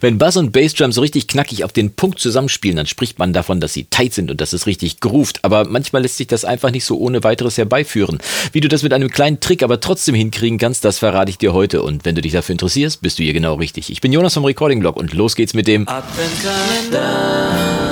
Wenn Bass und Bassdrum so richtig knackig auf den Punkt zusammenspielen, dann spricht man davon, dass sie tight sind und dass es richtig groovt. Aber manchmal lässt sich das einfach nicht so ohne weiteres herbeiführen. Wie du das mit einem kleinen Trick aber trotzdem hinkriegen kannst, das verrate ich dir heute. Und wenn du dich dafür interessierst, bist du hier genau richtig. Ich bin Jonas vom Recording Blog und los geht's mit dem Adventskalender.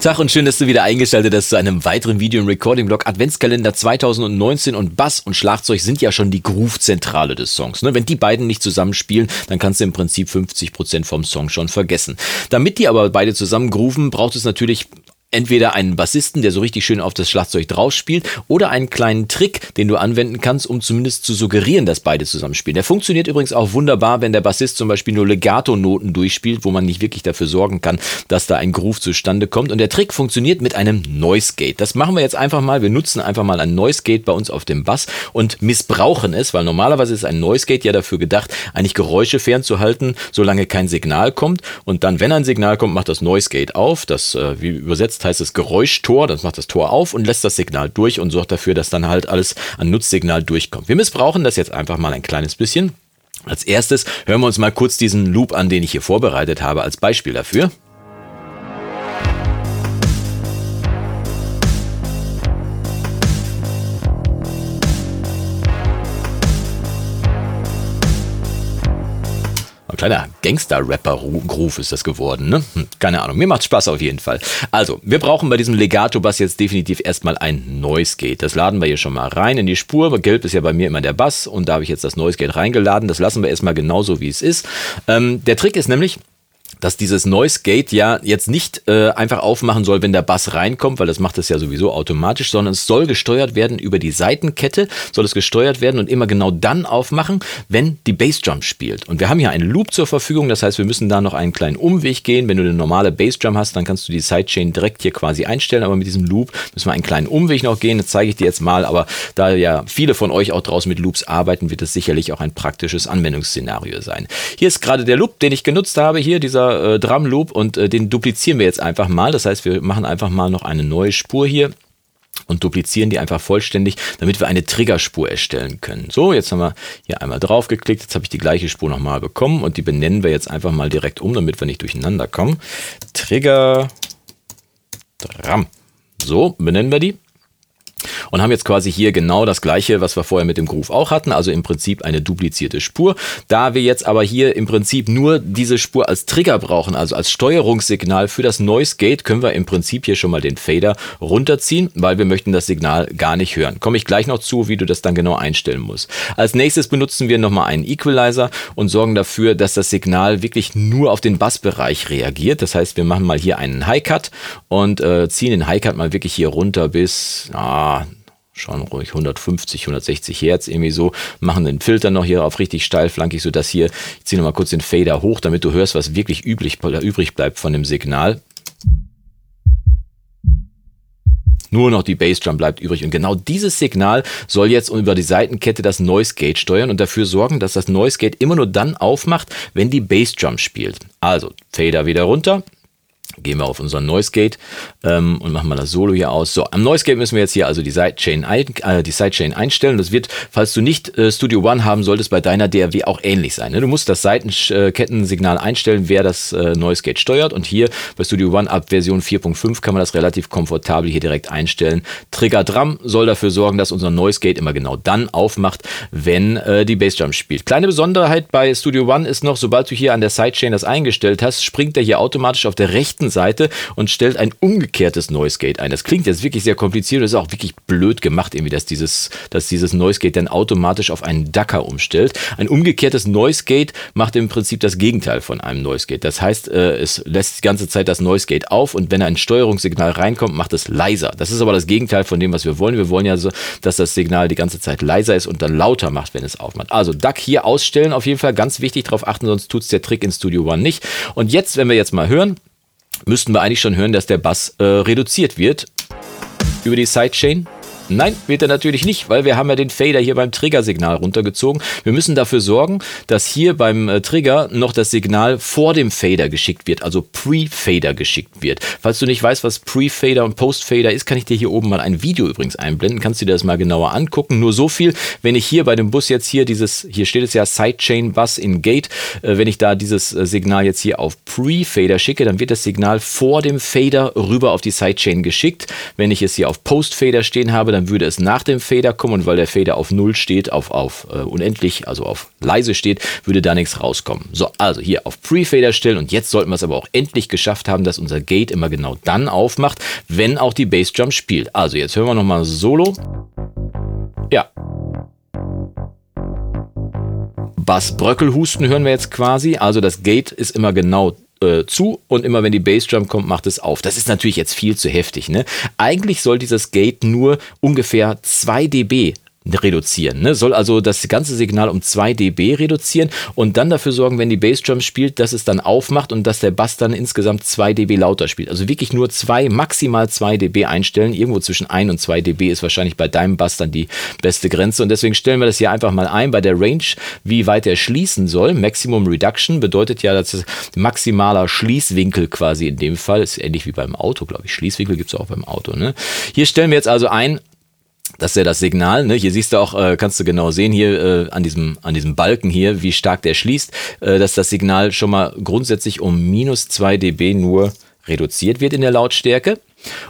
Tag und schön, dass du wieder eingeschaltet hast zu einem weiteren Video im Recording-Blog. Adventskalender 2019 und Bass und Schlagzeug sind ja schon die Groove-Zentrale des Songs. Ne? Wenn die beiden nicht zusammenspielen, dann kannst du im Prinzip 50% vom Song schon vergessen. Damit die aber beide zusammen grooven, braucht es natürlich entweder einen Bassisten, der so richtig schön auf das Schlagzeug drauf spielt, oder einen kleinen Trick, den du anwenden kannst, um zumindest zu suggerieren, dass beide zusammenspielen. Der funktioniert übrigens auch wunderbar, wenn der Bassist zum Beispiel nur Legato-Noten durchspielt, wo man nicht wirklich dafür sorgen kann, dass da ein Groove zustande kommt. Und der Trick funktioniert mit einem Noise Gate. Das machen wir jetzt einfach mal. Wir nutzen einfach mal ein Noise Gate bei uns auf dem Bass und missbrauchen es, weil normalerweise ist ein Noise Gate ja dafür gedacht, eigentlich Geräusche fernzuhalten, solange kein Signal kommt. Und dann, wenn ein Signal kommt, macht das Noise Gate auf. Das, äh, wie übersetzt Jetzt heißt es Geräuschtor, das macht das Tor auf und lässt das Signal durch und sorgt dafür, dass dann halt alles an Nutzsignal durchkommt. Wir missbrauchen das jetzt einfach mal ein kleines bisschen. Als erstes hören wir uns mal kurz diesen Loop an, den ich hier vorbereitet habe, als Beispiel dafür. Kleiner Gangster-Rapper-Groove ist das geworden, ne? Hm, keine Ahnung, mir macht Spaß auf jeden Fall. Also, wir brauchen bei diesem Legato-Bass jetzt definitiv erstmal ein Noise Gate. Das laden wir hier schon mal rein in die Spur. Gelb ist ja bei mir immer der Bass und da habe ich jetzt das Noise Gate reingeladen. Das lassen wir erstmal genauso, wie es ist. Ähm, der Trick ist nämlich, dass dieses Noise Gate ja jetzt nicht äh, einfach aufmachen soll, wenn der Bass reinkommt, weil das macht es ja sowieso automatisch, sondern es soll gesteuert werden über die Seitenkette, soll es gesteuert werden und immer genau dann aufmachen, wenn die Bassdrum spielt. Und wir haben hier einen Loop zur Verfügung, das heißt, wir müssen da noch einen kleinen Umweg gehen. Wenn du eine normale Bassdrum hast, dann kannst du die Sidechain direkt hier quasi einstellen, aber mit diesem Loop müssen wir einen kleinen Umweg noch gehen. Das zeige ich dir jetzt mal, aber da ja viele von euch auch draußen mit Loops arbeiten, wird es sicherlich auch ein praktisches Anwendungsszenario sein. Hier ist gerade der Loop, den ich genutzt habe, hier dieser äh, Drum Loop und äh, den duplizieren wir jetzt einfach mal. Das heißt, wir machen einfach mal noch eine neue Spur hier und duplizieren die einfach vollständig, damit wir eine Triggerspur erstellen können. So, jetzt haben wir hier einmal drauf geklickt, jetzt habe ich die gleiche Spur nochmal bekommen und die benennen wir jetzt einfach mal direkt um, damit wir nicht durcheinander kommen. Trigger Drum. So, benennen wir die und haben jetzt quasi hier genau das gleiche, was wir vorher mit dem Groove auch hatten, also im Prinzip eine duplizierte Spur. Da wir jetzt aber hier im Prinzip nur diese Spur als Trigger brauchen, also als Steuerungssignal für das Noise Gate, können wir im Prinzip hier schon mal den Fader runterziehen, weil wir möchten das Signal gar nicht hören. Komme ich gleich noch zu, wie du das dann genau einstellen musst. Als nächstes benutzen wir nochmal einen Equalizer und sorgen dafür, dass das Signal wirklich nur auf den Bassbereich reagiert. Das heißt, wir machen mal hier einen High Cut und äh, ziehen den High Cut mal wirklich hier runter bis, ah, schon ruhig 150, 160 Hertz irgendwie so, machen den Filter noch hier auf richtig steil flankig, so dass hier, ich ziehe nochmal kurz den Fader hoch, damit du hörst, was wirklich üblich, übrig bleibt von dem Signal. Nur noch die Bassdrum bleibt übrig. Und genau dieses Signal soll jetzt über die Seitenkette das Noise Gate steuern und dafür sorgen, dass das Noise Gate immer nur dann aufmacht, wenn die Bassdrum spielt. Also Fader wieder runter, Gehen wir auf unseren Noise Gate ähm, und machen mal das Solo hier aus. So, am Noise Gate müssen wir jetzt hier also die Sidechain, ein, äh, die Sidechain einstellen. Das wird, falls du nicht äh, Studio One haben solltest, bei deiner DRW auch ähnlich sein. Ne? Du musst das Seitenkettensignal einstellen, wer das äh, Noise Gate steuert. Und hier bei Studio One ab Version 4.5 kann man das relativ komfortabel hier direkt einstellen. Trigger Drum soll dafür sorgen, dass unser Noise Gate immer genau dann aufmacht, wenn äh, die Bassdrum spielt. Kleine Besonderheit bei Studio One ist noch, sobald du hier an der Sidechain das eingestellt hast, springt er hier automatisch auf der rechten Seite und stellt ein umgekehrtes Noise Gate ein. Das klingt jetzt wirklich sehr kompliziert, das ist auch wirklich blöd gemacht, irgendwie, dass dieses, dass dieses Noise Gate dann automatisch auf einen Ducker umstellt. Ein umgekehrtes Noise Gate macht im Prinzip das Gegenteil von einem Noise Gate. Das heißt, äh, es lässt die ganze Zeit das Noise Gate auf und wenn ein Steuerungssignal reinkommt, macht es leiser. Das ist aber das Gegenteil von dem, was wir wollen. Wir wollen ja so, dass das Signal die ganze Zeit leiser ist und dann lauter macht, wenn es aufmacht. Also Duck hier ausstellen, auf jeden Fall ganz wichtig darauf achten, sonst tut es der Trick in Studio One nicht. Und jetzt, wenn wir jetzt mal hören, müssten wir eigentlich schon hören, dass der Bass äh, reduziert wird über die Sidechain. Nein, wird er natürlich nicht, weil wir haben ja den Fader hier beim Triggersignal runtergezogen. Wir müssen dafür sorgen, dass hier beim äh, Trigger noch das Signal vor dem Fader geschickt wird, also Pre-Fader geschickt wird. Falls du nicht weißt, was Pre-Fader und Post-Fader ist, kann ich dir hier oben mal ein Video übrigens einblenden. Kannst du dir das mal genauer angucken. Nur so viel, wenn ich hier bei dem Bus jetzt hier dieses, hier steht es ja Sidechain Bus in Gate, äh, wenn ich da dieses äh, Signal jetzt hier auf Pre-Fader schicke, dann wird das Signal vor dem Fader rüber auf die Sidechain geschickt. Wenn ich es hier auf Post-Fader stehen habe, dann würde es nach dem Fader kommen und weil der Fader auf Null steht, auf, auf uh, unendlich, also auf leise steht, würde da nichts rauskommen. So, also hier auf Pre-Fader stellen und jetzt sollten wir es aber auch endlich geschafft haben, dass unser Gate immer genau dann aufmacht, wenn auch die Bassdrum spielt. Also jetzt hören wir nochmal Solo. Ja, Bass-Bröckelhusten hören wir jetzt quasi. Also das Gate ist immer genau äh, zu und immer wenn die Bassdrum kommt, macht es auf. Das ist natürlich jetzt viel zu heftig. Ne? Eigentlich soll dieses Gate nur ungefähr 2 dB reduzieren. Ne? Soll also das ganze Signal um 2 dB reduzieren und dann dafür sorgen, wenn die Bassdrum spielt, dass es dann aufmacht und dass der Bass dann insgesamt 2 dB lauter spielt. Also wirklich nur 2, maximal 2 dB einstellen. Irgendwo zwischen 1 und 2 dB ist wahrscheinlich bei deinem Bass dann die beste Grenze und deswegen stellen wir das hier einfach mal ein bei der Range, wie weit er schließen soll. Maximum Reduction bedeutet ja, dass es maximaler Schließwinkel quasi in dem Fall ist ähnlich wie beim Auto, glaube ich. Schließwinkel gibt es auch beim Auto. Ne? Hier stellen wir jetzt also ein das ist ja das Signal. Ne? Hier siehst du auch, äh, kannst du genau sehen hier äh, an diesem an diesem Balken hier, wie stark der schließt, äh, dass das Signal schon mal grundsätzlich um minus 2 dB nur reduziert wird in der Lautstärke.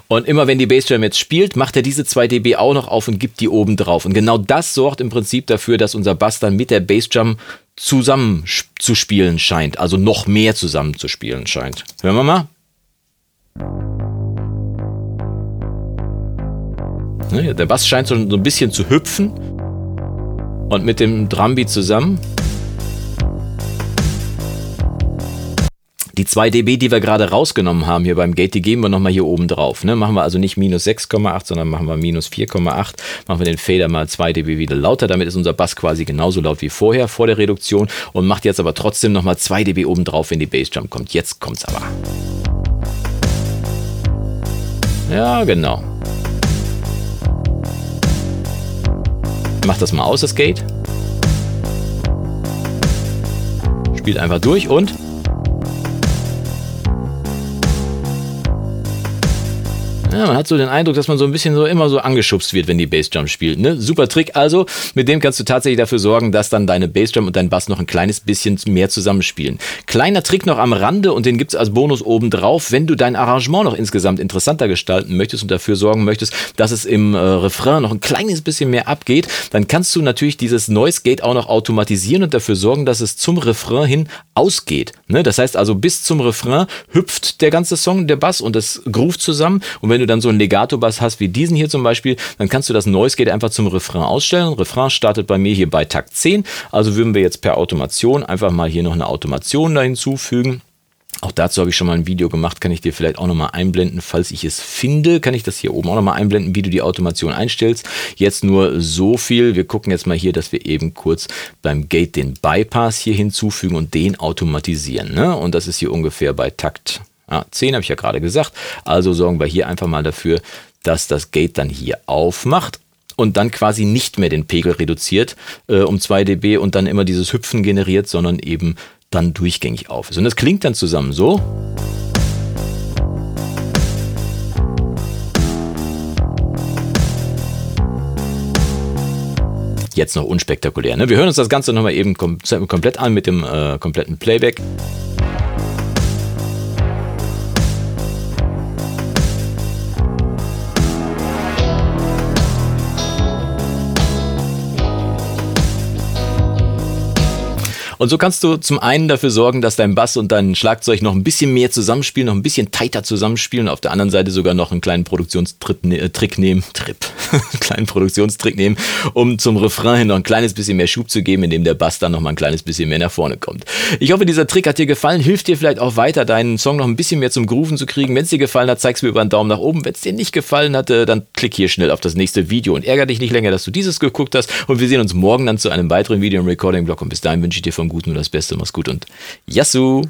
Und immer wenn die Bassdrum jetzt spielt, macht er diese 2 dB auch noch auf und gibt die oben drauf. Und genau das sorgt im Prinzip dafür, dass unser Bass dann mit der Bassdrum zusammen zu spielen scheint, also noch mehr zusammen zu spielen scheint. Hören wir mal. Ne, der Bass scheint so, ein bisschen zu hüpfen und mit dem Drumbeat zusammen. Die 2 dB, die wir gerade rausgenommen haben hier beim Gate, die geben wir nochmal hier oben drauf. Ne? Machen wir also nicht minus 6,8, sondern machen wir minus 4,8. Machen wir den Fader mal 2 dB wieder lauter. Damit ist unser Bass quasi genauso laut wie vorher, vor der Reduktion. Und macht jetzt aber trotzdem nochmal 2 dB oben drauf, wenn die Bassdrum kommt. Jetzt kommt's aber. Ja, genau. Mach das mal aus, das Gate. Spielt einfach durch und Ja, man hat so den Eindruck, dass man so ein bisschen so immer so angeschubst wird, wenn die Bassdrum spielt. Ne? Super Trick also, mit dem kannst du tatsächlich dafür sorgen, dass dann deine Bassdrum und dein Bass noch ein kleines bisschen mehr zusammenspielen. Kleiner Trick noch am Rande und den gibt's als Bonus oben drauf, wenn du dein Arrangement noch insgesamt interessanter gestalten möchtest und dafür sorgen möchtest, dass es im äh, Refrain noch ein kleines bisschen mehr abgeht, dann kannst du natürlich dieses Noise Gate auch noch automatisieren und dafür sorgen, dass es zum Refrain hin ausgeht. Ne? Das heißt also, bis zum Refrain hüpft der ganze Song, der Bass und das groovt zusammen und wenn du dann so einen Legato-Bass hast wie diesen hier zum Beispiel, dann kannst du das Noise Gate einfach zum Refrain ausstellen. Refrain startet bei mir hier bei Takt 10. Also würden wir jetzt per Automation einfach mal hier noch eine Automation da hinzufügen. Auch dazu habe ich schon mal ein Video gemacht, kann ich dir vielleicht auch nochmal einblenden, falls ich es finde, kann ich das hier oben auch nochmal einblenden, wie du die Automation einstellst. Jetzt nur so viel, wir gucken jetzt mal hier, dass wir eben kurz beim Gate den Bypass hier hinzufügen und den automatisieren. Ne? Und das ist hier ungefähr bei Takt ja, 10 habe ich ja gerade gesagt. Also sorgen wir hier einfach mal dafür, dass das Gate dann hier aufmacht und dann quasi nicht mehr den Pegel reduziert äh, um 2 dB und dann immer dieses Hüpfen generiert, sondern eben dann durchgängig auf ist. Und das klingt dann zusammen so. Jetzt noch unspektakulär. Ne? Wir hören uns das Ganze nochmal eben kom komplett an mit dem äh, kompletten Playback. Und so kannst du zum einen dafür sorgen, dass dein Bass und dein Schlagzeug noch ein bisschen mehr zusammenspielen, noch ein bisschen tighter zusammenspielen auf der anderen Seite sogar noch einen kleinen Produktionstrick ne nehmen, Trip, einen kleinen Produktionstrick nehmen, um zum Refrain noch ein kleines bisschen mehr Schub zu geben, indem der Bass dann noch mal ein kleines bisschen mehr nach vorne kommt. Ich hoffe, dieser Trick hat dir gefallen, hilft dir vielleicht auch weiter, deinen Song noch ein bisschen mehr zum Grooven zu kriegen. Wenn es dir gefallen hat, zeig's mir über einen Daumen nach oben. Wenn es dir nicht gefallen hat, dann klick hier schnell auf das nächste Video und ärgere dich nicht länger, dass du dieses geguckt hast. Und wir sehen uns morgen dann zu einem weiteren Video im Recording-Blog und bis dahin wünsche ich dir vom Guten nur das Beste. Mach's gut und Yassou!